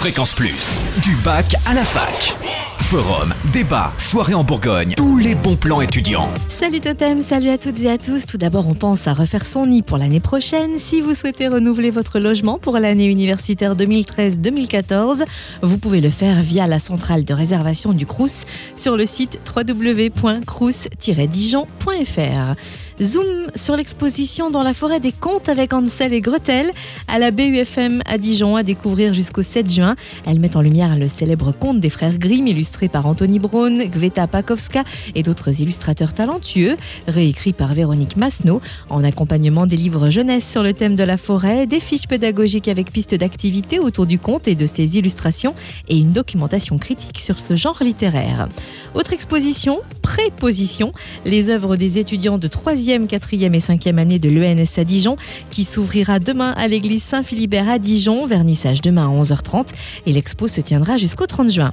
Fréquence Plus, du bac à la fac. Forum, débat, soirée en Bourgogne, tous les bons plans étudiants. Salut Totem, salut à toutes et à tous. Tout d'abord, on pense à refaire son nid pour l'année prochaine. Si vous souhaitez renouveler votre logement pour l'année universitaire 2013-2014, vous pouvez le faire via la centrale de réservation du Crous sur le site www.crous-dijon.fr. Zoom sur l'exposition dans la forêt des contes avec Ansel et Gretel à la BUFM à Dijon à découvrir jusqu'au 7 juin. Elle met en lumière le célèbre conte des frères Grimm illustré par Anthony Braun, Gveta Pakowska et d'autres illustrateurs talentueux, réécrit par Véronique Masneau en accompagnement des livres jeunesse sur le thème de la forêt, des fiches pédagogiques avec pistes d'activité autour du conte et de ses illustrations et une documentation critique sur ce genre littéraire. Autre exposition, Préposition, les œuvres des étudiants de 3e 4e et 5e année de l'ENS à Dijon, qui s'ouvrira demain à l'église Saint-Philibert à Dijon, vernissage demain à 11h30, et l'expo se tiendra jusqu'au 30 juin.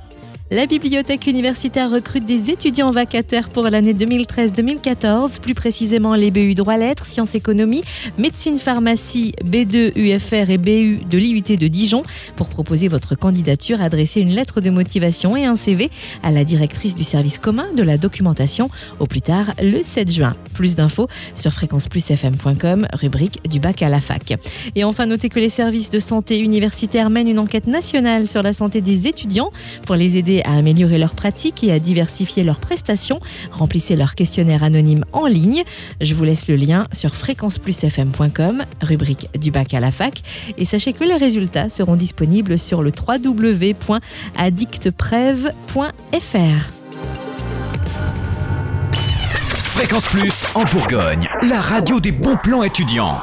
La bibliothèque universitaire recrute des étudiants vacataires pour l'année 2013-2014, plus précisément les BU droit lettres, sciences économie, médecine pharmacie, B2 UFR et BU de l'IUT de Dijon. Pour proposer votre candidature, adressez une lettre de motivation et un CV à la directrice du service commun de la documentation au plus tard le 7 juin. Plus d'infos sur fréquenceplusfm.com, rubrique du bac à la fac. Et enfin, notez que les services de santé universitaire mènent une enquête nationale sur la santé des étudiants pour les aider à améliorer leurs pratiques et à diversifier leurs prestations. Remplissez leur questionnaire anonyme en ligne. Je vous laisse le lien sur fréquenceplusfm.com, rubrique du bac à la fac. Et sachez que les résultats seront disponibles sur le www.addictprev.fr. Fréquence Plus en Bourgogne, la radio des bons plans étudiants.